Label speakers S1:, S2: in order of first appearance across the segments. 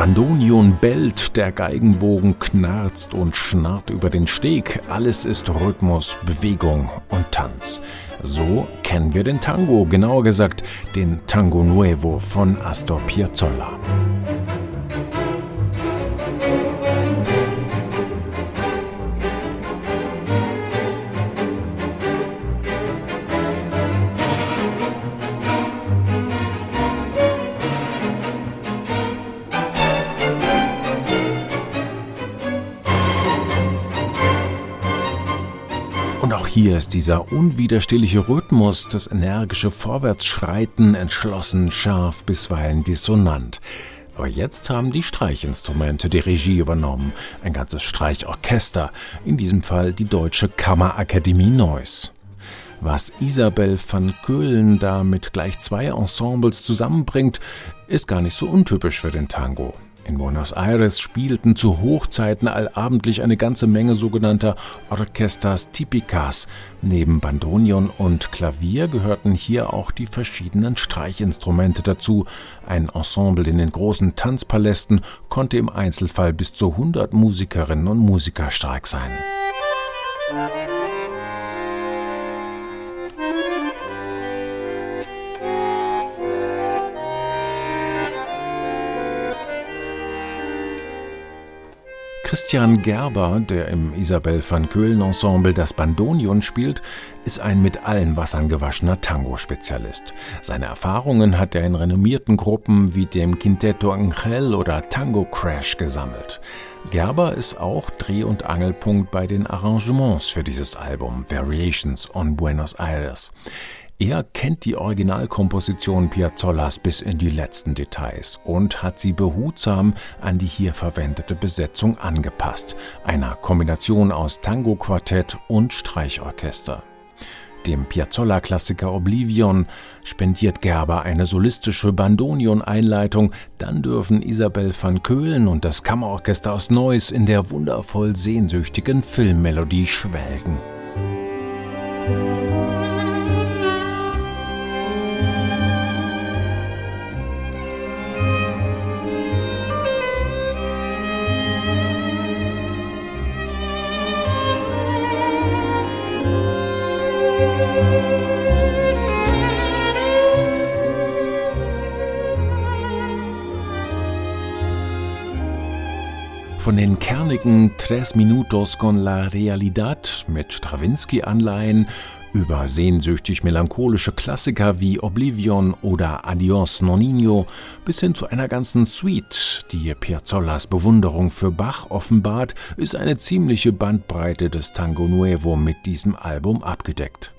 S1: Bandonion bellt, der Geigenbogen knarzt und schnarrt über den Steg. Alles ist Rhythmus, Bewegung und Tanz. So kennen wir den Tango, genauer gesagt den Tango Nuevo von Astor Piazzolla. Hier ist dieser unwiderstehliche Rhythmus, das energische Vorwärtsschreiten entschlossen, scharf, bisweilen dissonant. Aber jetzt haben die Streichinstrumente die Regie übernommen, ein ganzes Streichorchester, in diesem Fall die Deutsche Kammerakademie Neuss. Was Isabel van Köhlen da mit gleich zwei Ensembles zusammenbringt, ist gar nicht so untypisch für den Tango. In Buenos Aires spielten zu Hochzeiten allabendlich eine ganze Menge sogenannter Orchestras Típicas. Neben Bandonion und Klavier gehörten hier auch die verschiedenen Streichinstrumente dazu. Ein Ensemble in den großen Tanzpalästen konnte im Einzelfall bis zu 100 Musikerinnen und Musiker stark sein. Christian Gerber, der im Isabel van Köhlen Ensemble das Bandonion spielt, ist ein mit allen Wassern gewaschener Tango-Spezialist. Seine Erfahrungen hat er in renommierten Gruppen wie dem Quinteto Angel oder Tango Crash gesammelt. Gerber ist auch Dreh- und Angelpunkt bei den Arrangements für dieses Album Variations on Buenos Aires. Er kennt die Originalkomposition Piazzollas bis in die letzten Details und hat sie behutsam an die hier verwendete Besetzung angepasst, einer Kombination aus Tango-Quartett und Streichorchester. Dem Piazzolla-Klassiker Oblivion spendiert Gerber eine solistische Bandonion-Einleitung, dann dürfen Isabel van Köhlen und das Kammerorchester aus Neuss in der wundervoll sehnsüchtigen Filmmelodie schwelgen. Von den kernigen Tres Minutos con la Realidad mit Stravinsky-Anleihen über sehnsüchtig melancholische Klassiker wie Oblivion oder Adios Nonino bis hin zu einer ganzen Suite, die Piazzollas Bewunderung für Bach offenbart, ist eine ziemliche Bandbreite des Tango Nuevo mit diesem Album abgedeckt.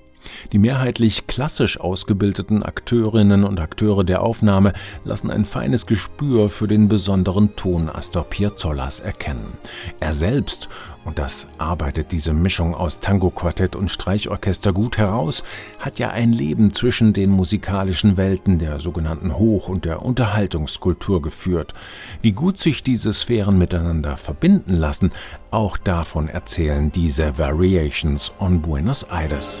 S1: Die mehrheitlich klassisch ausgebildeten Akteurinnen und Akteure der Aufnahme lassen ein feines Gespür für den besonderen Ton Astor Piazzollas erkennen. Er selbst, und das arbeitet diese Mischung aus Tango-Quartett und Streichorchester gut heraus, hat ja ein Leben zwischen den musikalischen Welten der sogenannten Hoch- und der Unterhaltungskultur geführt. Wie gut sich diese Sphären miteinander verbinden lassen, auch davon erzählen diese Variations on Buenos Aires.